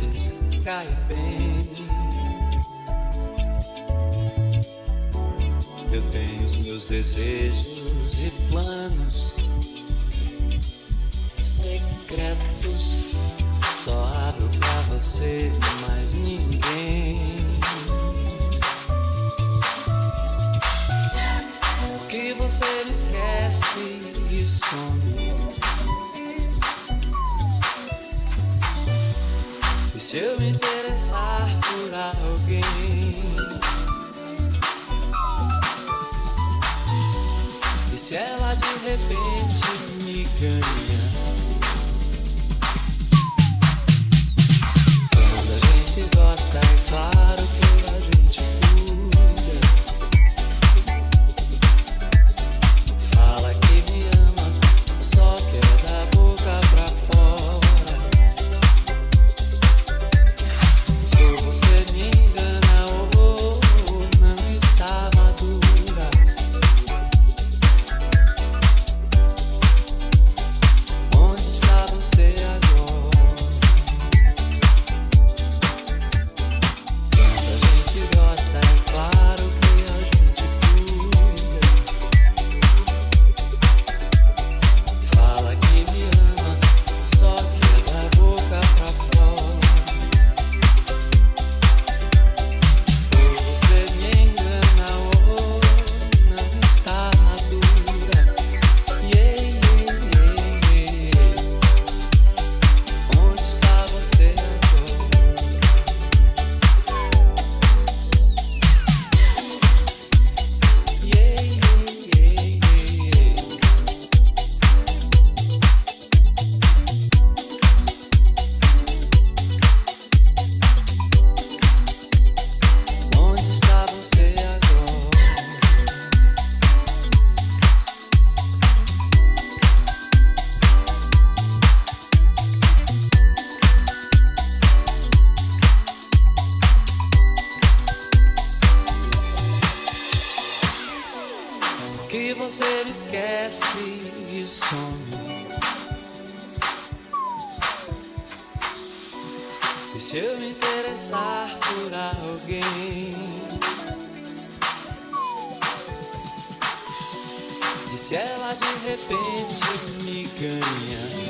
vezes cai bem. Eu tenho os meus desejos e planos secretos. Só abro pra você, mais ninguém. Porque você me esquece e some. Se eu me interessar por alguém? E se ela de repente me ganha? Você me esquece e some. E se eu me interessar por alguém? E se ela de repente me ganha?